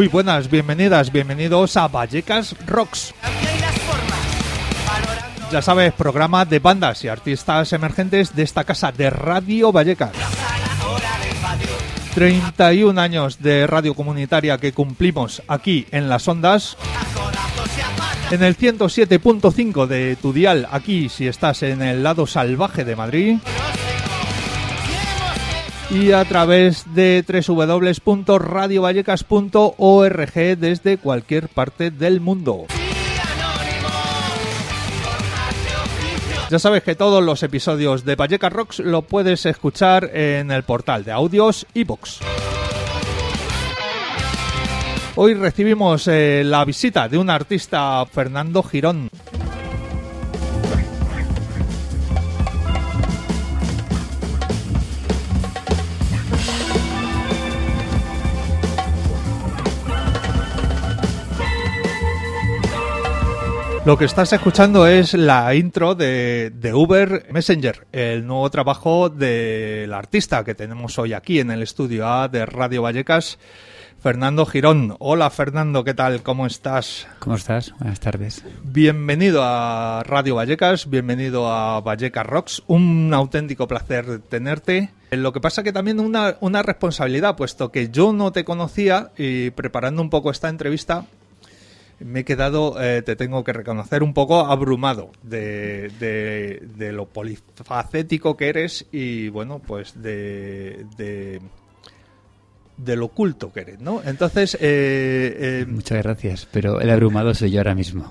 Muy buenas, bienvenidas, bienvenidos a Vallecas Rocks. Ya sabes, programa de bandas y artistas emergentes de esta casa de Radio Vallecas. a la hora del patio. 31 años de radio comunitaria que cumplimos aquí en las ondas. En el 107.5 de tu dial, aquí si estás en el lado salvaje de Madrid. Y a través de www.radiovallecas.org desde cualquier parte del mundo. Ya sabes que todos los episodios de Vallecas Rocks lo puedes escuchar en el portal de audios iVoox. Hoy recibimos eh, la visita de un artista, Fernando Girón. Lo que estás escuchando es la intro de, de Uber Messenger, el nuevo trabajo del artista que tenemos hoy aquí en el estudio A de Radio Vallecas, Fernando Girón. Hola Fernando, ¿qué tal? ¿Cómo estás? ¿Cómo estás? Buenas tardes. Bienvenido a Radio Vallecas, bienvenido a Vallecas Rocks. Un auténtico placer tenerte. Lo que pasa que también una, una responsabilidad, puesto que yo no te conocía y preparando un poco esta entrevista, me he quedado, eh, te tengo que reconocer, un poco abrumado de, de- de lo polifacético que eres y, bueno, pues de, de, de lo culto que eres, ¿no? Entonces, eh, eh, Muchas gracias, pero el abrumado soy yo ahora mismo.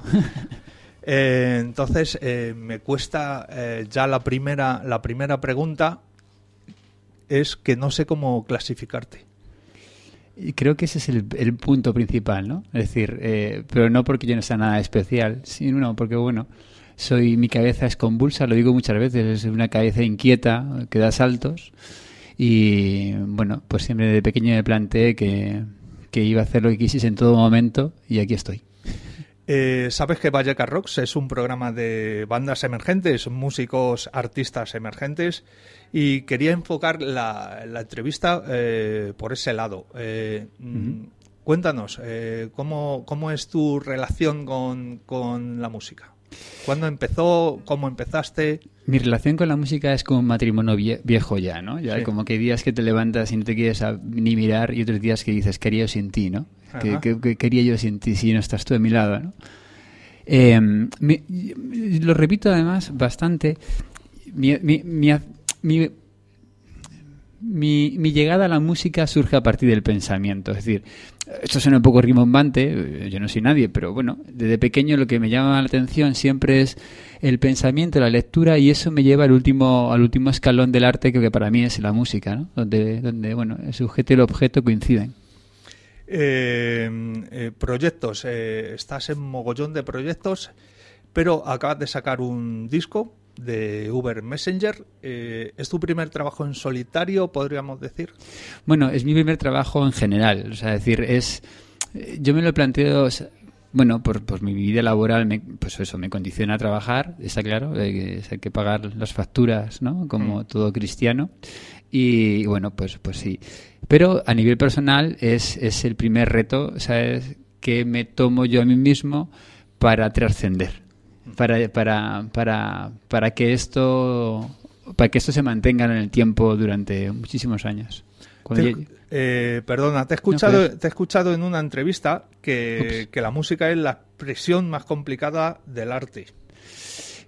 eh, entonces me cuesta ya la primera, la primera pregunta es que no sé cómo clasificarte. Y creo que ese es el, el punto principal, ¿no? Es decir, eh, pero no porque yo no sea nada especial, sino porque, bueno, soy mi cabeza es convulsa, lo digo muchas veces, es una cabeza inquieta, que da saltos. Y, bueno, pues siempre de pequeño me planteé que, que iba a hacer lo que quisiese en todo momento y aquí estoy. Eh, Sabes que Vallecas Rocks es un programa de bandas emergentes, músicos, artistas emergentes, y quería enfocar la, la entrevista eh, por ese lado. Eh, mm, Cuéntanos, ¿cómo, ¿cómo es tu relación con, con la música? ¿Cuándo empezó? ¿Cómo empezaste? Mi relación con la música es como un matrimonio vie- viejo ya, ¿no? Ya Sí. como que hay días que te levantas y no te quieres ni mirar y otros días que dices, quería yo sin ti, ¿no? Que, Ajá. que- que quería yo sin ti si no estás tú de mi lado, ¿no? Eh, mi- lo repito además bastante. Mi, mi, mi, mi- mi, mi llegada a la música surge a partir del pensamiento. Es decir, esto suena un poco rimbombante, yo no soy nadie, pero bueno, desde pequeño lo que me llama la atención siempre es el pensamiento, la lectura, y eso me lleva al último, al último escalón del arte, que para mí es la música, ¿no? Donde, donde bueno, el sujeto y el objeto coinciden. Eh, eh, proyectos, eh, estás en mogollón de proyectos, pero acabas de sacar un disco de Uber Messenger. Eh, ¿Es tu primer trabajo en solitario, podríamos decir? Bueno, es mi primer trabajo en general. O sea, decir, es. eh, Yo me lo planteo. o sea, bueno, por, por mi vida laboral, me, pues eso, me condiciona a trabajar, está claro, hay que, hay que pagar las facturas, ¿no? Como todo cristiano. Y, bueno, pues, pues sí. Pero a nivel personal es, es el primer reto, ¿sabes? Que me tomo yo a mí mismo para trascender. Para, para, para, para que esto para que esto se mantenga en el tiempo durante muchísimos años. Te- eh, perdona, te he, escuchado, te he escuchado en una entrevista que, que la música es la expresión más complicada del arte.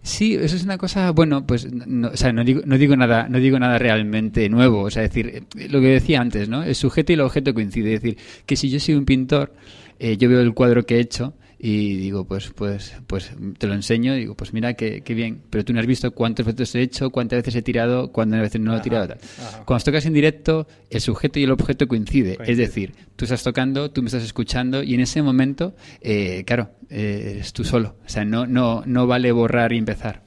Sí, eso es una cosa, bueno, pues no, o sea, no digo, no digo nada, no digo nada realmente nuevo, o sea, es decir, eh, lo que decía antes, ¿no? El sujeto y el objeto coinciden, es decir, que si yo soy un pintor, eh, yo veo el cuadro que he hecho y digo, pues, pues, pues te lo enseño, y digo, pues mira qué, qué bien, pero tú no has visto cuántos veces he hecho, cuántas veces he tirado, cuántas veces no he tirado. Tal. Cuando tocas en directo, el sujeto y el objeto coincide, Coincide. es decir, tú estás tocando, tú me estás escuchando y en ese momento, eh, claro, eh, eres tú solo, o sea, no, no, no vale borrar y empezar.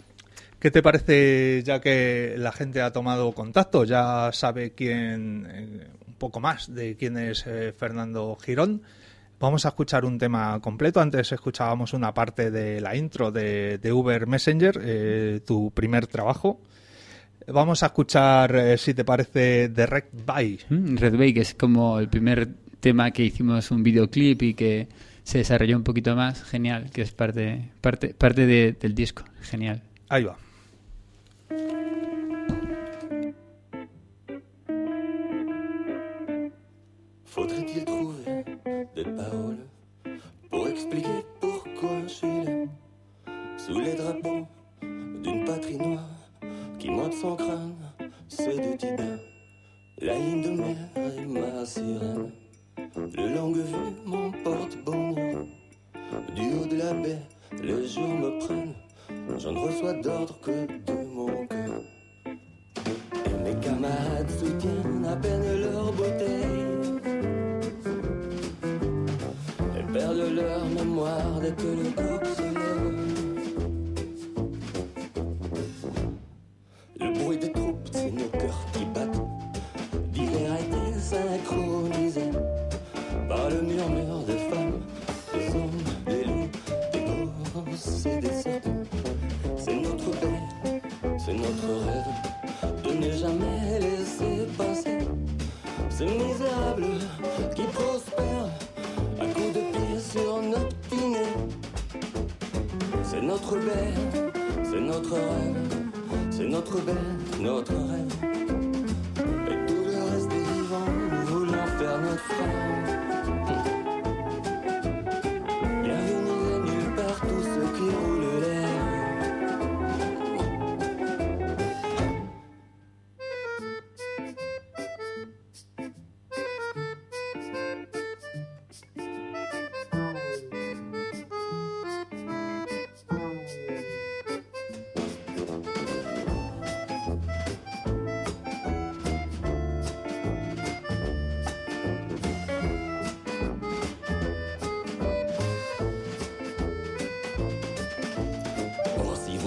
¿Qué te parece ya que la gente ha tomado contacto? Ya sabe quién, eh, un poco más de quién es eh, Fernando Girón. Vamos a escuchar un tema completo. Antes escuchábamos una parte de la intro de, de Uber Messenger, eh, tu primer trabajo. Vamos a escuchar, eh, si te parece, Direct Buy. Mm, Red Bay, que es como el primer tema que hicimos un videoclip y que se desarrolló un poquito más, genial, que es parte, parte, parte de- del disco, genial. Ahí va. Expliquer pourquoi je suis là Sous les drapeaux d'une patrie noire qui monte son crâne, c'est de Tida. La ligne de mer est ma sirène. Le longue vue m'emporte bonheur. Du haut de la baie, les jours me prennent. Je ne reçois d'ordre que de mon cœur. Et mes camarades soutiennent à peine leur bouteille mémoire dès que le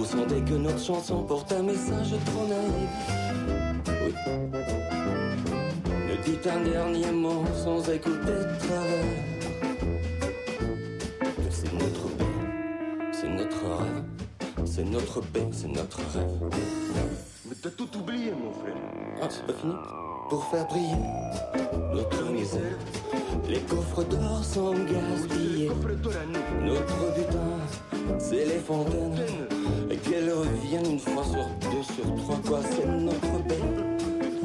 sentez que notre chanson porte un message trop naïf, oui. Ne dites un dernier mot sans écouter de travers. C'est notre baie, c'est notre rêve, c'est notre baie, c'est notre rêve. Mais t'as tout oublié, mon frère. Ah, c'est pas fini Pour faire briller notre misère, les coffres d'or sont gaspillés. Notre butin, c'est les fontaines. Et qu'elles reviennent une fois sur deux, sur trois, quoi. C'est notre belle,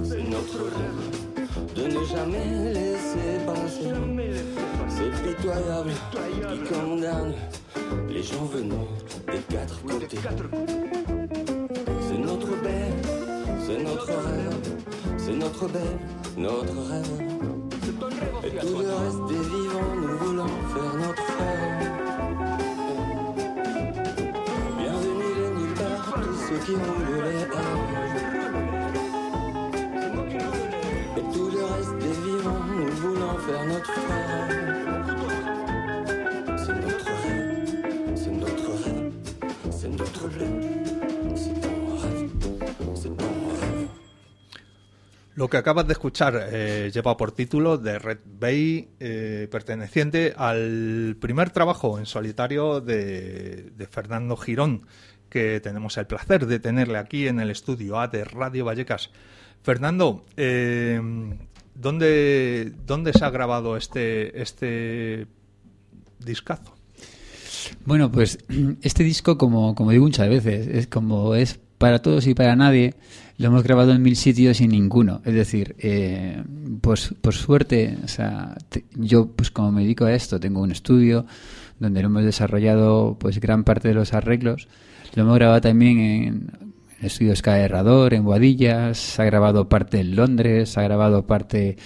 c'est notre rêve. De ne jamais laisser passer. C'est pitoyable qui condamne les gens venus des quatre côtés. C'est notre belle, c'est notre rêve. C'est notre belle, notre rêve. Et tout le reste des vivants, nous voulons faire notre frère. Lo que acabas de escuchar eh, lleva por título de Red Bay, eh, perteneciente al primer trabajo en solitario de, de Fernando Girón, que tenemos el placer de tenerle aquí en el estudio A de Radio Vallecas. Fernando, eh, ¿dónde, ¿dónde se ha grabado este, este discazo? Bueno, pues este disco, como, como digo muchas veces, es como es para todos y para nadie, lo hemos grabado en mil sitios y ninguno. Es decir, eh, pues por suerte, o sea, yo pues como me dedico a esto, tengo un estudio donde lo hemos desarrollado pues gran parte de los arreglos. Lo hemos grabado también en el estudio Sky Herrador, en Boadillas, se ha grabado parte en Londres, ha grabado parte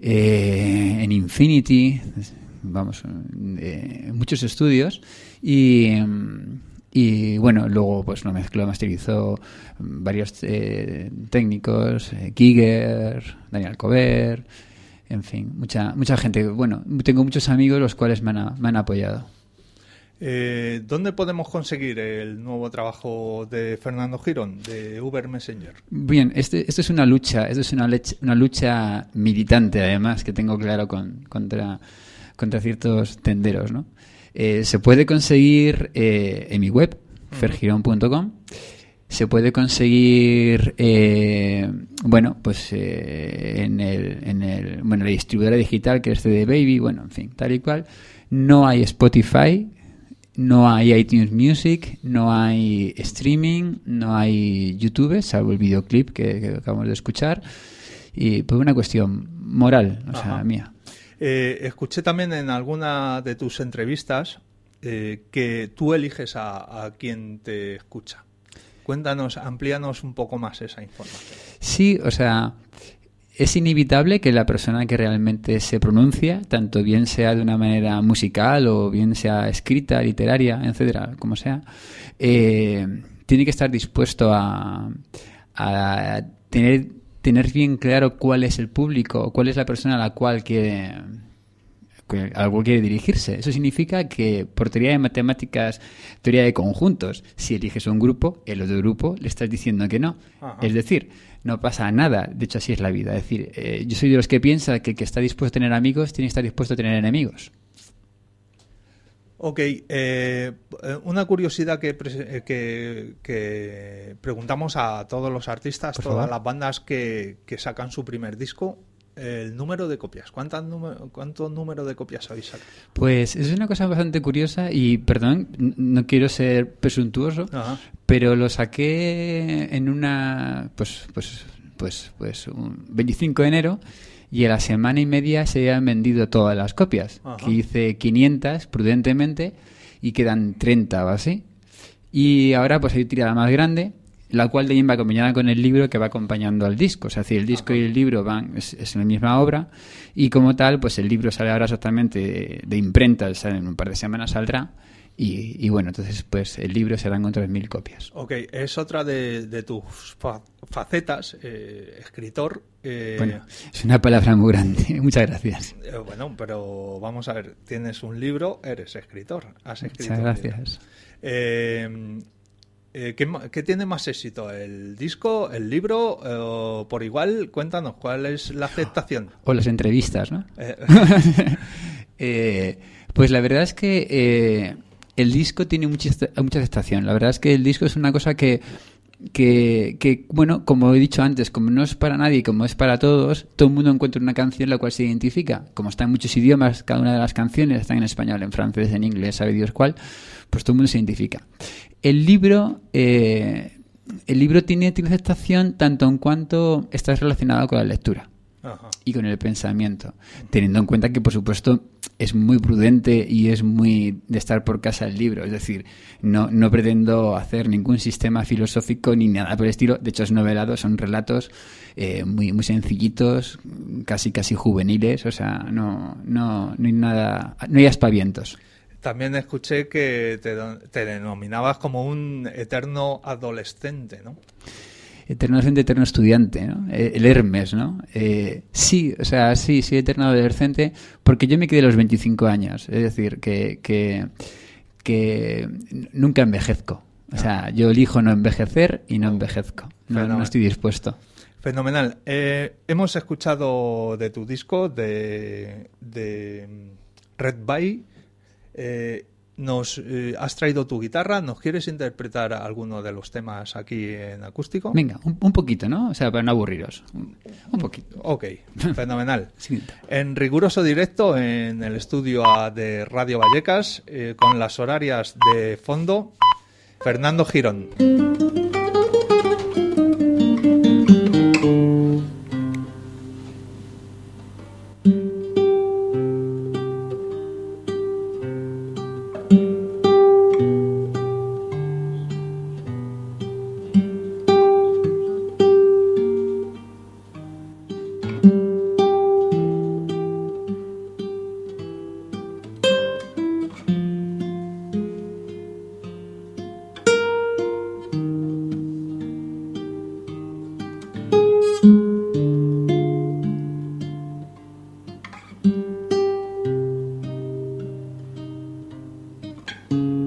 eh, en Infinity, vamos, eh, muchos estudios y, y bueno, luego pues lo mezcló, masterizó varios eh, técnicos, eh, Giger, Daniel Cover, en fin, mucha mucha gente. Bueno, tengo muchos amigos los cuales me han, me han apoyado. Eh, ¿Dónde podemos conseguir el nuevo trabajo de Fernando Girón, de Uber Messenger? Bien, este, esto es una lucha, esto es una, lech- una lucha militante, además, que tengo claro con, contra, contra ciertos tenderos, ¿no? Eh, se puede conseguir eh, en mi web, fergirón.com. Se puede conseguir, eh, bueno, pues eh, en, el, en el, bueno, la distribuidora digital que es CD Baby, bueno, en fin, tal y cual. No hay Spotify, no hay iTunes Music, no hay streaming, no hay YouTube, salvo el videoclip que, que acabamos de escuchar. Y por una cuestión moral, o sea, mía. Eh, escuché también en alguna de tus entrevistas eh, que tú eliges a, a quien te escucha. Cuéntanos, amplíanos un poco más esa información. Sí, o sea, es inevitable que la persona que realmente se pronuncia, tanto bien sea de una manera musical o bien sea escrita, literaria, etcétera, como sea, eh, tiene que estar dispuesto a, a tener, tener bien claro cuál es el público, cuál es la persona a la cual quiere que- al cual quiere dirigirse. Eso significa que por teoría de matemáticas, teoría de conjuntos, si eliges un grupo, el otro grupo le estás diciendo que no. Ajá. Es decir, no pasa nada. De hecho, así es la vida. Es decir, eh, yo soy de los que piensa que el que está dispuesto a tener amigos tiene que estar dispuesto a tener enemigos. Ok, eh, eh, una curiosidad que, que, que preguntamos a todos los artistas, Por todas favor. las bandas que, que sacan su primer disco, el número de copias. ¿Cuántas número, ¿Cuánto número de copias habéis sacado? Pues es una cosa bastante curiosa y, perdón, no quiero ser presuntuoso, Ajá. pero lo saqué en una, pues, pues, pues, pues, un 25 de enero y a la semana y media se habían vendido todas las copias. Ajá. Que hice 500 prudentemente y quedan 30 o así. Y ahora pues hay tirada más grande, la cual también va acompañada con el libro que va acompañando al disco. O sea, si el disco y el libro van, es, es la misma obra. Y como tal, pues el libro sale ahora exactamente de, de imprenta, sale en un par de semanas saldrá. Y, y bueno, entonces pues el libro serán con 3.000 copias. Ok, es otra de, de tus fa- facetas, eh, escritor. eh, Bueno, es una palabra muy grande. Muchas gracias. eh, bueno, pero vamos a ver, tienes un libro, eres escritor. Has escrito Muchas gracias. Eh, ¿qué, qué tiene más éxito? ¿El disco, el libro? eh, o por igual, cuéntanos, ¿cuál es la aceptación? O las entrevistas, ¿no? Eh, Eh, pues la verdad es que eh, el disco tiene mucha, mucha aceptación. La verdad es que el disco es una cosa que, que, que, bueno, como he dicho antes, como no es para nadie, como es para todos, todo el mundo encuentra una canción la cual se identifica. Como está en muchos idiomas, cada una de las canciones están en español, en francés, en inglés, sabe Dios cuál, pues todo el mundo se identifica. El libro... eh, el libro tiene, aceptación tanto en cuanto está relacionado con la lectura ajá. y con el pensamiento, teniendo en cuenta que, por supuesto, es muy prudente y es muy de estar por casa el libro. Es decir, no, no pretendo hacer ningún sistema filosófico ni nada por el estilo. De hecho, es novelado, son relatos eh, muy, muy sencillitos, casi casi juveniles. O sea, no, no, no hay nada, no hay aspavientos. También escuché que te, denominabas como un eterno adolescente, ¿no? Eterno adolescente, eterno estudiante, ¿no? Eh, El Hermes, ¿no? Eh, sí, o sea, sí, sí, eterno adolescente, porque yo me quedé a los 25 años, es decir, que, que, que nunca envejezco. O sea, yo elijo no envejecer y no envejezco. No, no estoy dispuesto. Fenomenal. Eh, hemos escuchado de tu disco de, de Red Bay. Eh, nos eh, has traído tu guitarra. ¿Nos quieres interpretar alguno de los temas aquí en acústico? Venga, un, un poquito, ¿no? O sea, para no aburriros. Un, un poquito. Ok, fenomenal. Siguiente. En riguroso directo en el estudio de Radio Vallecas, eh, con las horarias de fondo, Fernando Girón. you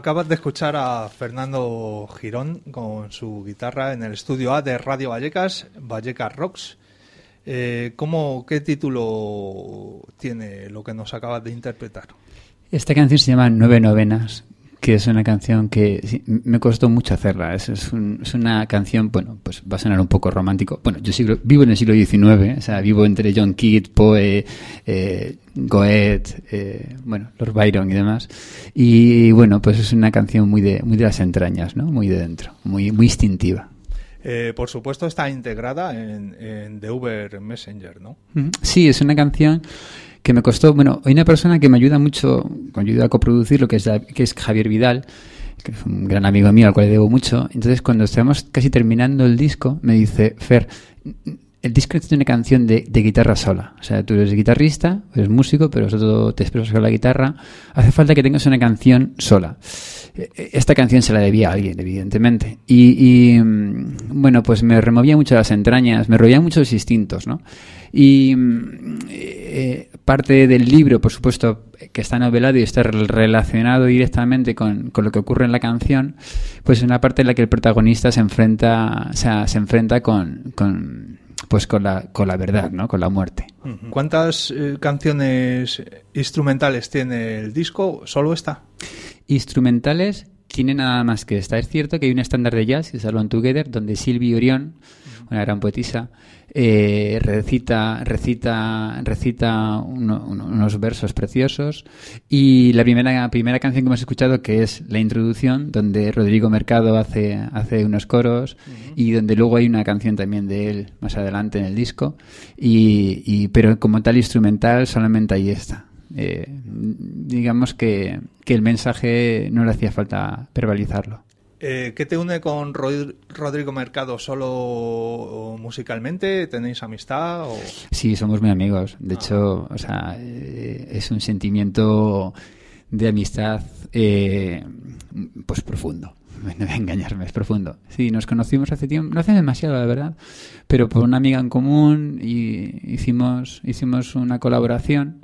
Acabas de escuchar a Fernando Girón con su guitarra en el estudio A de Radio Vallecas, Vallecas Rocks. Eh, ¿cómo, ¿Qué título tiene lo que nos acabas de interpretar? Esta canción se llama Nueve Novenas, que es una canción que sí, me costó mucho hacerla. Es, es, un- es una canción, bueno, pues va a sonar un poco romántico. Bueno, yo siglo- vivo en el siglo XIX, o sea, vivo entre John Keats, Poe, eh, Goethe, eh, bueno, Lord Byron y demás. Y bueno, pues es una canción muy de, muy de las entrañas, ¿no? Muy de dentro, muy, muy instintiva. Eh, por supuesto está integrada en, en The Uber Messenger, ¿no? Sí, es una canción que me costó. Bueno, hay una persona que me ayuda mucho, me ayuda a coproducirlo, que es, que es Javier Vidal, que es un gran amigo mío al cual le debo mucho. Entonces, cuando estamos casi terminando el disco, me dice, Fer, el disco necesita una canción de, guitarra sola. O sea, tú eres guitarrista, eres músico, pero todo te expresas con la guitarra. Hace falta que tengas una canción sola. Eh, eh, Esta canción se la debía a alguien, evidentemente. Y, mm, bueno, pues me removía mucho las entrañas, me roían muchos instintos, ¿no? Y mm, eh, parte del libro, por supuesto, que está novelado y está rel- relacionado directamente con, lo que ocurre en la canción, pues es una parte en la que el protagonista se enfrenta, o sea, se enfrenta con, pues con la, con la verdad, ¿no? Con la muerte. ¿Cuántas eh, canciones instrumentales tiene el disco? ¿Solo esta? Instrumentales tiene nada más que esta. Es cierto que hay un estándar de jazz, que es Alone Together, donde Sylvie Orión, una gran poetisa, eh, recita, recita, recita uno- uno- unos versos preciosos. Y la primera, primera canción que hemos escuchado, que es la introducción, donde Rodrigo Mercado hace, hace unos coros, y donde luego hay una canción también de él más adelante en el disco. Y, y- pero como tal instrumental, solamente hay esta. Eh, digamos que, que el mensaje no le hacía falta verbalizarlo. Eh, ¿Qué te une con Rod- Rodrigo Mercado? ¿Solo musicalmente? ¿Tenéis amistad? O... Sí, somos muy amigos. De hecho, o sea, eh, es un sentimiento de amistad eh, pues profundo. No voy a engañarme, es profundo. Sí, nos conocimos hace tiempo, no hace demasiado, la verdad, pero por una amiga en común y hicimos, hicimos una colaboración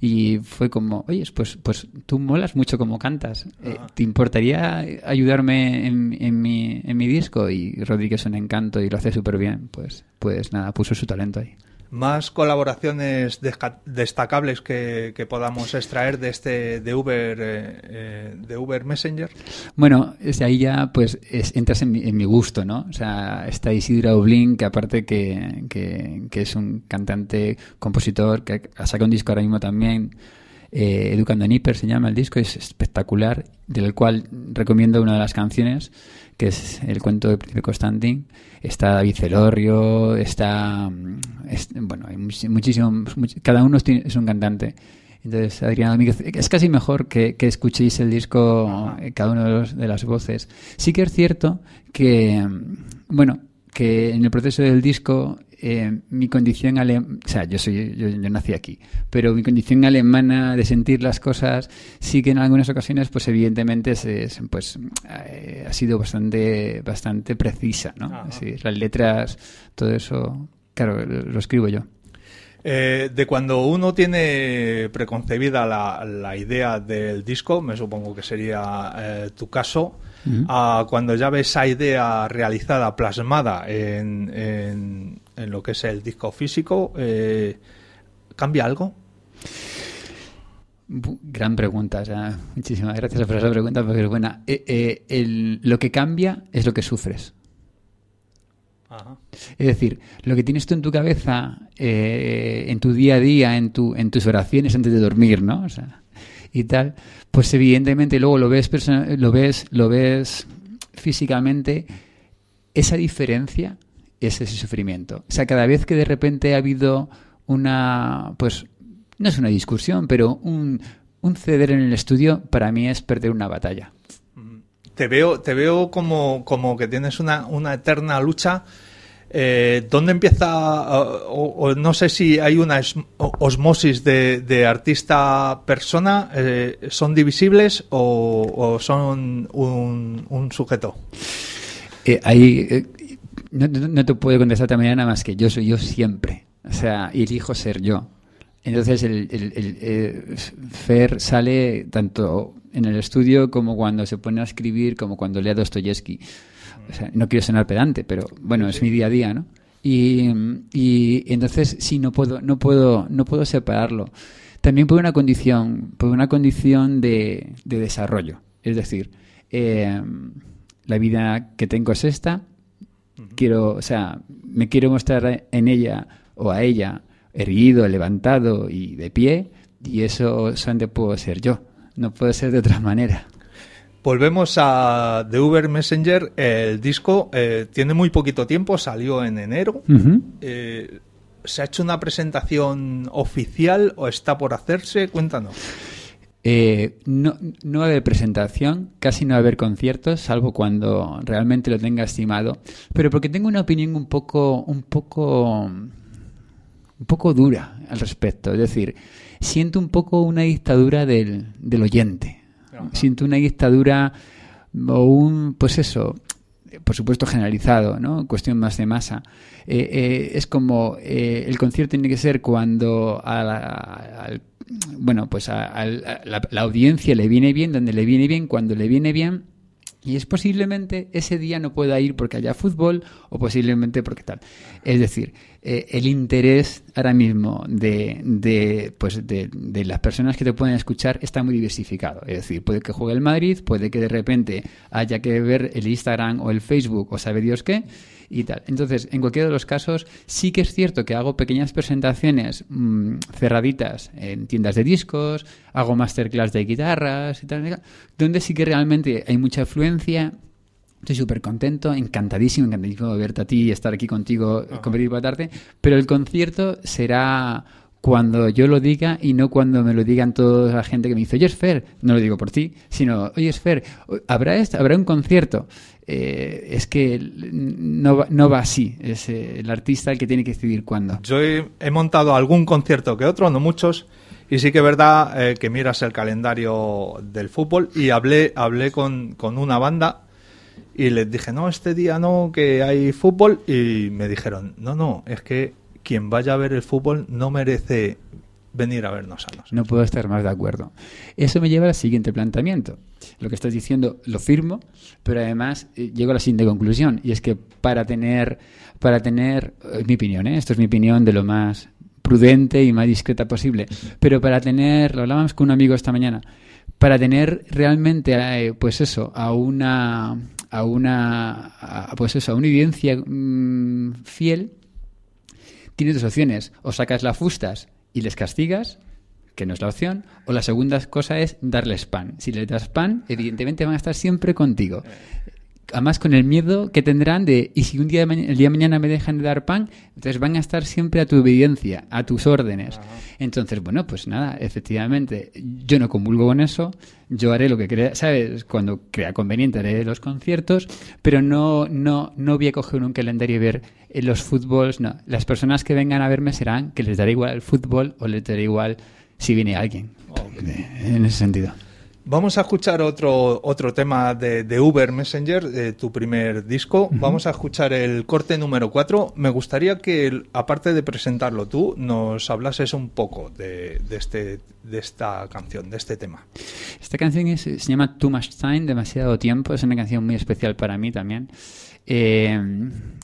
y fue como, oye, pues, pues tú molas mucho como cantas. Eh, ¿Te importaría ayudarme en, en mi, en mi disco? Y Rodríguez es un encanto y lo hace súper bien. Pues, pues nada, puso su talento ahí. ¿Más colaboraciones destacables que, podamos extraer de este de Uber, eh, eh, de Uber Messenger? Bueno, es ahí ya pues es- entras en mi, en mi gusto, ¿no? O sea, está Isidro Oblin, que aparte que, que, que es un cantante, compositor, que ha sacado un disco ahora mismo también, eh, Educando en Hiper se llama el disco, es espectacular, del cual recomiendo una de las canciones, que es el cuento de Príncipe Constantin. Está David Celorrio, está... mm, es- bueno, hay much- muchísimos... much- cada uno es un cantante. Entonces, Adrián Domínguez, es casi mejor que, que escuchéis el disco, eh, cada uno de, los- de las voces. Sí que es cierto que, mm, bueno, que en el proceso del disco, eh, mi condición alemana, o sea, yo, soy, yo, yo nací aquí, pero mi condición alemana de sentir las cosas, sí que en algunas ocasiones, pues evidentemente, es, es, pues, eh, ha sido bastante, bastante precisa, ¿no? Ajá. Sí, las letras, todo eso, claro, lo, lo escribo yo. Eh, de cuando uno tiene preconcebida la, la idea del disco, me supongo que sería eh, tu caso, a cuando ya ves esa idea realizada, plasmada en, en- en lo que es el disco físico, eh, ¿cambia algo? Gran pregunta, o sea, muchísimas gracias por esa pregunta porque es buena. Eh, eh, el- lo que cambia es lo que sufres. Ajá. Es decir, lo que tienes tú en tu cabeza, eh, en tu día a día, en, tu, en tus oraciones antes de dormir, ¿no? O sea, y tal, pues evidentemente luego lo ves, lo ves, lo ves físicamente, esa diferencia es ese sufrimiento. O sea, cada vez que de repente ha habido una, pues, no es una discusión, pero un, un ceder en el estudio, para mí es perder una batalla. Te veo, te veo como, como que tienes una, una eterna lucha. Eh, ¿Dónde empieza? O, o no sé si hay una osmosis de, de artista-persona. eh, ¿Son divisibles o, o son un, un sujeto? Eh, ahí eh, no, no- te puedo contestar manera nada más que yo soy yo siempre. O sea, elijo ser yo. Entonces el, el- el, eh, Fer sale tanto en el estudio como cuando se pone a escribir, como cuando lee a Dostoyevsky. O sea, no quiero sonar pedante, pero bueno, es mi día a día, ¿no? Y, y entonces sí, no puedo, no puedo, no puedo separarlo. También por una condición, por una condición de, de desarrollo. Es decir, eh, la vida que tengo es esta, quiero, o sea, me quiero mostrar en ella o a ella erguido, levantado y de pie, y eso solamente puedo ser yo, no puedo ser de otra manera. Volvemos a The Uber Messenger. El disco eh, tiene muy poquito tiempo, salió en enero. Eh, ¿Se ha hecho una presentación oficial o está por hacerse? Cuéntanos. Eh, no, no va a haber presentación, casi no va a haber conciertos, salvo cuando realmente lo tenga estimado. Pero porque tengo una opinión un poco, un poco, un poco dura al respecto. Es decir, siento un poco una dictadura del, del oyente. Siento una dictadura o un, pues eso, por supuesto generalizado, ¿no? Cuestión más de masa. Eh, eh, es como eh, el concierto tiene que ser cuando a la- al bueno, pues a, a la, la audiencia le viene bien, donde le viene bien, cuando le viene bien. Y es posiblemente ese día no pueda ir porque haya fútbol o posiblemente porque tal. Es decir, eh, el interés ahora mismo de, de, pues de, de las personas que te pueden escuchar está muy diversificado. Es decir, puede que juegue el Madrid, puede que de repente haya que ver el Instagram o el Facebook o sabe Dios qué y tal. Entonces, en cualquiera de los casos, sí que es cierto que hago pequeñas presentaciones mm, cerraditas en tiendas de discos, hago masterclass de guitarras y tal, donde sí que realmente hay mucha afluencia. Estoy súper contento, encantadísimo, encantadísimo de verte a ti y estar aquí contigo, compartir por la tarde. Pero el concierto será cuando yo lo diga y no cuando me lo digan toda la gente que me dice, oye, Fer, no lo digo por ti, sino, oye, Fer, ¿habrá, esto? ¿habrá un concierto? Eh, es que no va, no va así, es eh, el artista el que tiene que decidir cuándo. Yo he, he montado algún concierto que otro, no muchos, y sí que es verdad eh, que miras el calendario del fútbol y hablé, hablé con, con una banda y les dije, no, este día no, que hay fútbol, y me dijeron, no, no, es que quien vaya a ver el fútbol no merece venir a vernos a nosotros. No puedo estar más de acuerdo. Eso me lleva al siguiente planteamiento. Lo que estás diciendo lo firmo, pero además eh, llego a la siguiente conclusión y es que para tener, para tener, es mi opinión, ¿eh? esto es mi opinión de lo más prudente y más discreta posible, pero para tener, lo hablábamos con un amigo esta mañana, para tener realmente, eh, pues eso, a una, a una, pues eso, a una evidencia mm, fiel, tienes dos opciones. O sacas la fustas y les castigas, que no es la opción, o la segunda cosa es darles pan. Si les das pan, evidentemente van a estar siempre contigo. Además, con el miedo que tendrán de, y si un día de el día de mañana me dejan de dar pan, entonces van a estar siempre a tu obediencia, a tus órdenes. Entonces, bueno, pues nada, efectivamente, yo no comulgo con eso, yo haré lo que crea, ¿sabes? Cuando crea conveniente haré los conciertos, pero no, no, no voy a coger un calendario y ver eh, los fútbols, no. Las personas que vengan a verme serán que les dará igual el fútbol o les dará igual si viene alguien. En ese sentido. Vamos a escuchar otro, otro tema de, de Uber Messenger, de tu primer disco. Vamos a escuchar el corte número 4. Me gustaría que, aparte de presentarlo tú, nos hablases un poco de, de este, de esta canción, de este tema. Esta canción es- se llama Too Much Time, demasiado tiempo. Es una canción muy especial para mí también. Eh,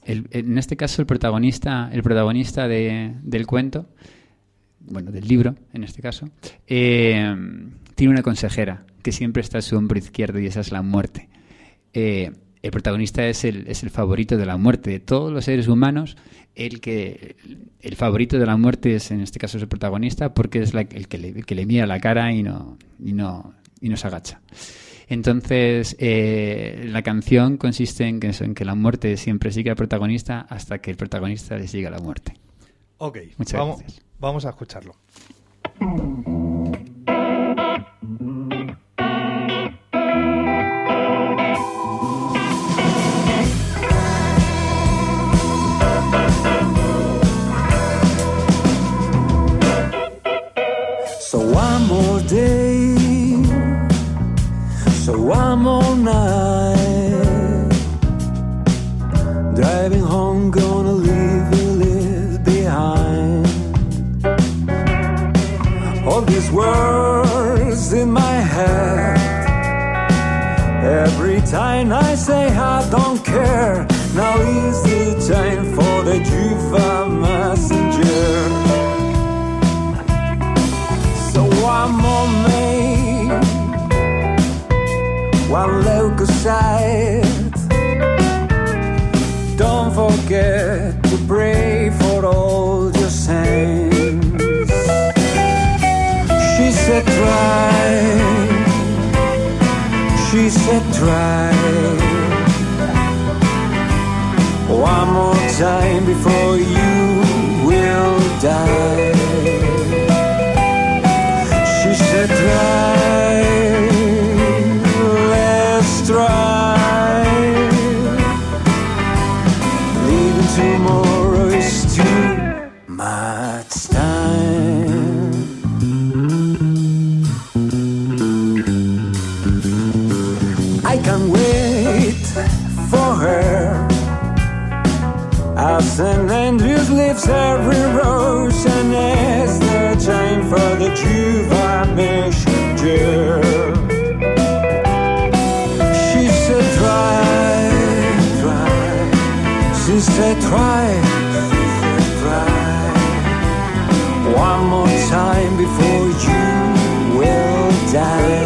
el- en este caso, el protagonista, el protagonista de- del cuento, bueno, del libro, en este caso, eh, tiene una consejera que siempre está a su hombro izquierdo y esa es la muerte. Eh, el protagonista es el, es el favorito de la muerte de todos los seres humanos. El que el favorito de la muerte es, en este caso, es el protagonista porque es la- el, que le, el que le mira la cara y no, y no, y no se agacha. Entonces, eh, la canción consiste en que, en que la muerte siempre sigue al protagonista hasta que el protagonista le siga la muerte. Ok, Muchas vamos, gracias. vamos a escucharlo. Don't forget to pray for all your saints. She said, try. She said, try. One more time before you will die. She said, try. stops every rose and is the time for the Juva messenger. She said, Drive, drive. She said, Drive, try, One more time before you will die.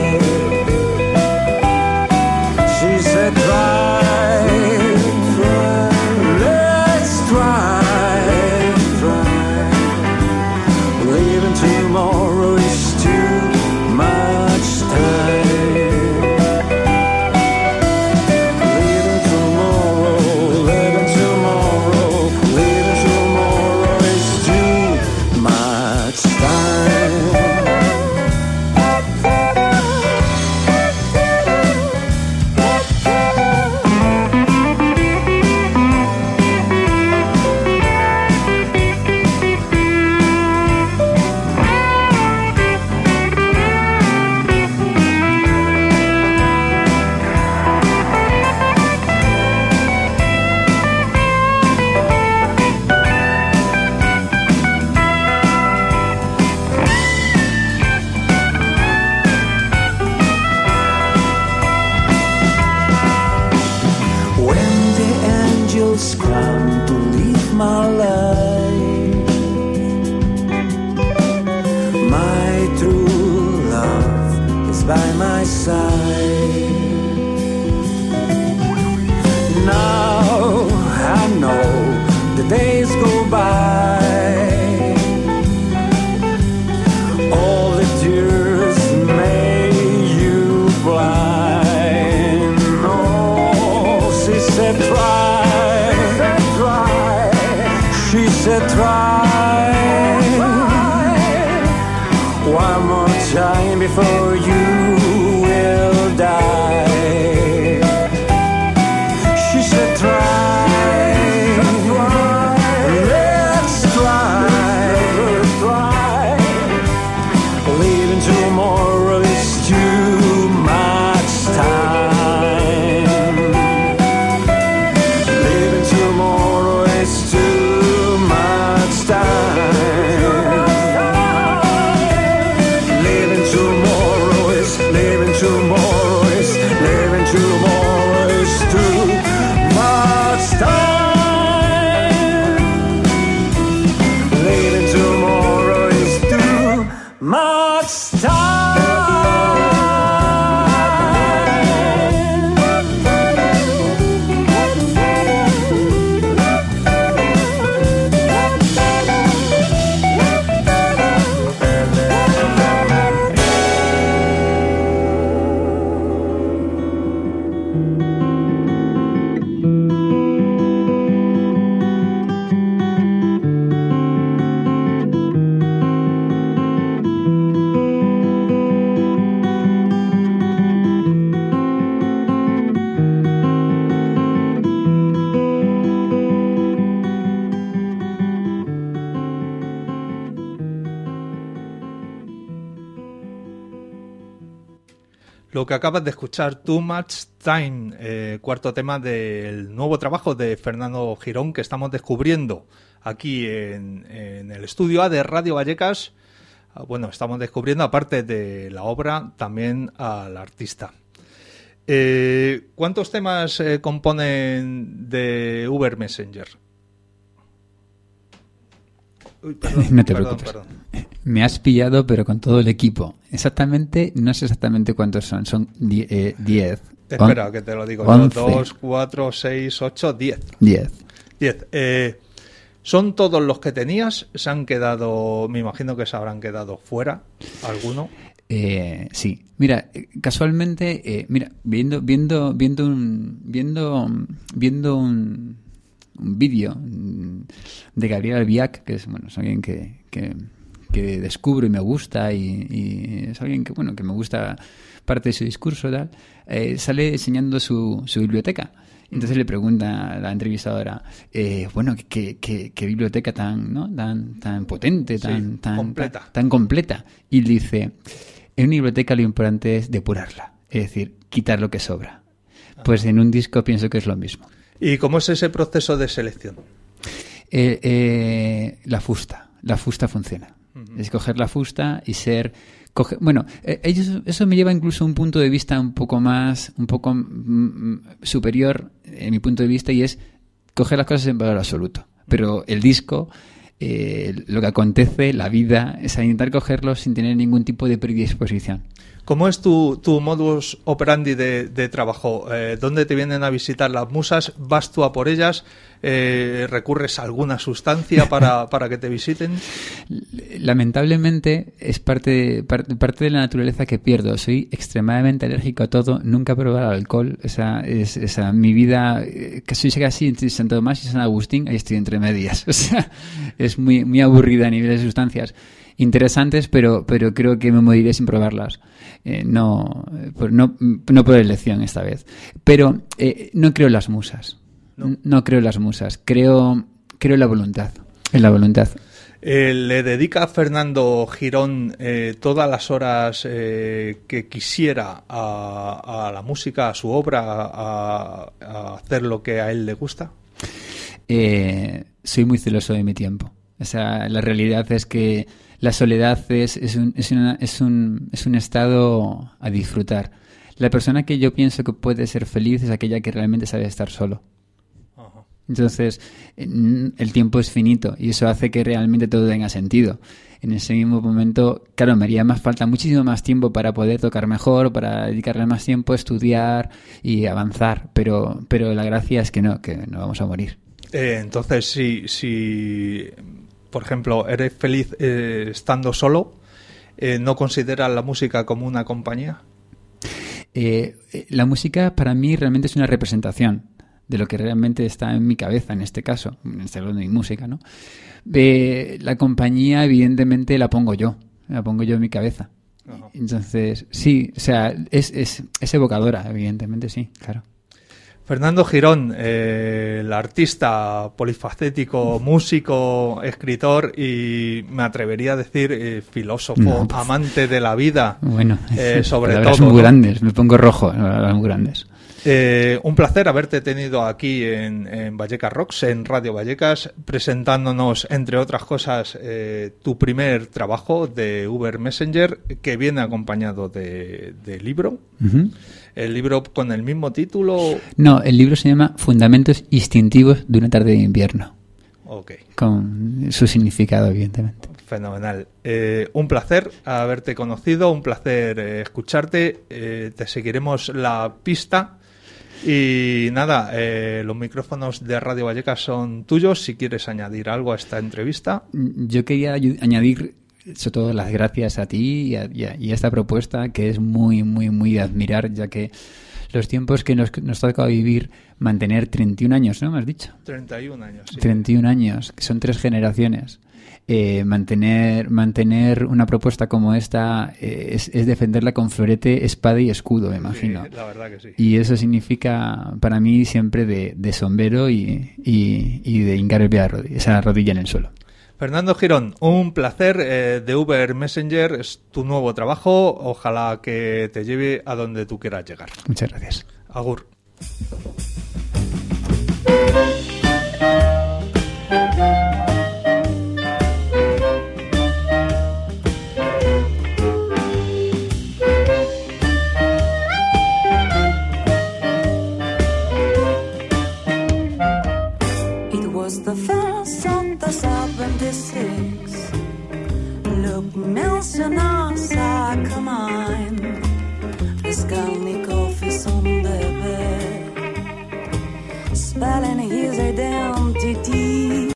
que acabas de escuchar, Too Much Time, eh, cuarto tema del nuevo trabajo de Fernando Girón que estamos descubriendo aquí en, el estudio A de Radio Vallecas. Ah, bueno, estamos descubriendo, aparte de la obra, también al artista. Eh, ¿Cuántos temas eh, componen de Uber Messenger? Uy, te perdón, preocupes. Perdón. Me has pillado, pero con todo el equipo. Exactamente, no sé exactamente cuántos son, son 10. Eh, Espera, que te lo digo. 2, 4, 6, 8, 10. 10. 10. ¿Son todos los que tenías? ¿Se han quedado, me imagino que se habrán quedado fuera alguno? Eh, sí, mira, eh, casualmente, eh, mira, viendo, viendo, viendo un, viendo, viendo un, un vídeo mm, de Gabriel Albiac, que es, bueno, es alguien que, que que descubro y me gusta y, y es alguien que, bueno, que me gusta parte de su discurso, tal, eh, sale enseñando su, su biblioteca. Entonces le pregunta a la entrevistadora, eh, bueno, ¿qué, qué, qué biblioteca tan, ¿no? tan, tan potente, tan, Sí, tan, completa. tan, tan completa. Y dice, en una biblioteca lo importante es depurarla, es decir, quitar lo que sobra. Pues en un disco pienso que es lo mismo. ¿Y cómo es ese proceso de selección? Eh, eh, la fusta, la fusta funciona. Es coger la fusta y ser... coge- bueno, eh, ellos- eso me lleva incluso a un punto de vista un poco más, un poco mm, mm, superior en mi punto de vista y es coger las cosas en valor absoluto. Pero el disco, eh, lo que acontece, la vida, es intentar cogerlo sin tener ningún tipo de predisposición. ¿Cómo es tu, tu modus operandi de, de trabajo? Eh, ¿Dónde te vienen a visitar las musas? ¿Vas tú a por ellas? Eh, ¿Recurres a alguna sustancia para, para que te visiten? Lamentablemente es parte, parte, parte de la naturaleza que pierdo. Soy extremadamente alérgico a todo. Nunca he probado alcohol. Esa, es, esa, mi vida, eh, que soy casi entre Santo Tomás y San Agustín, ahí estoy entre medias. O sea, es muy, muy aburrida a nivel de sustancias. Interesantes, pero, pero creo que me moriré sin probarlas. Eh, no, por, no, no por elección esta vez. Pero eh, no creo en las musas. No. No, creo en las musas. Creo, creo en la voluntad. En la voluntad. Eh, ¿Le dedica a Fernando Girón eh, todas las horas eh, que quisiera a, a la música, a su obra, a, a hacer lo que a él le gusta? soy muy celoso de mi tiempo. O sea, la realidad es que la soledad es, es, un, es, una- es un, es un estado a disfrutar. La persona que yo pienso que puede ser feliz es aquella que realmente sabe estar solo. Entonces, en- el tiempo es finito y eso hace que realmente todo tenga sentido. En ese mismo momento, claro, me haría más falta muchísimo más tiempo para poder tocar mejor, para dedicarle más tiempo a estudiar y avanzar, pero, pero la gracia es que no, que no vamos a morir. Eh, entonces, si, si, por ejemplo, eres feliz eh, estando solo, eh, ¿no consideras la música como una compañía? Eh, eh, la música para mí realmente es una representación de lo que realmente está en mi cabeza en este caso, en este caso de mi música, ¿no? Eh, la compañía evidentemente la pongo yo, la pongo yo en mi cabeza. Ajá. Entonces, sí, o sea, es, es, es evocadora, evidentemente, sí, claro. Fernando Girón, eh, el artista polifacético, músico, escritor y me atrevería a decir eh, filósofo, No, pues- amante de la vida. Bueno, Eh, sobre todo, muy ¿no? grandes, me pongo rojo, muy grandes. Eh, un placer haberte tenido aquí en, en Vallecas Rocks, en Radio Vallecas, presentándonos, entre otras cosas, eh, tu primer trabajo de Uber Messenger, que viene acompañado de, de libro. El libro con el mismo título. No, el libro se llama Fundamentos instintivos de una tarde de invierno, Ok, con su significado, evidentemente. fenomenal. Eh, un placer haberte conocido, un placer eh, escucharte. Eh, te seguiremos la pista. Y nada, eh, los micrófonos de Radio Vallecas son tuyos. Si quieres añadir algo a esta entrevista. Yo quería añadir, sobre todo, las gracias a ti y a, y a- y a esta propuesta que es muy, muy, muy de admirar, ya que los tiempos que nos, nos toca vivir, mantener 31 años, ¿no? ¿Me has dicho? 31 años. sí. 31 años, que son tres generaciones. Eh, mantener, mantener una propuesta como esta eh, es, es defenderla con florete, espada y escudo, me imagino. Sí, la verdad que sí. Y eso significa para mí siempre de, de sombrero y, y, y de hincar el pie a la rodilla, esa rodilla en el suelo. Fernando Girón, un placer eh, de Uber Messenger. Es tu nuevo trabajo. Ojalá que te lleve a donde tú quieras llegar. Muchas gracias. Agur. mensen aan zaken mijn. Dus kan ik koffie bed. His identity.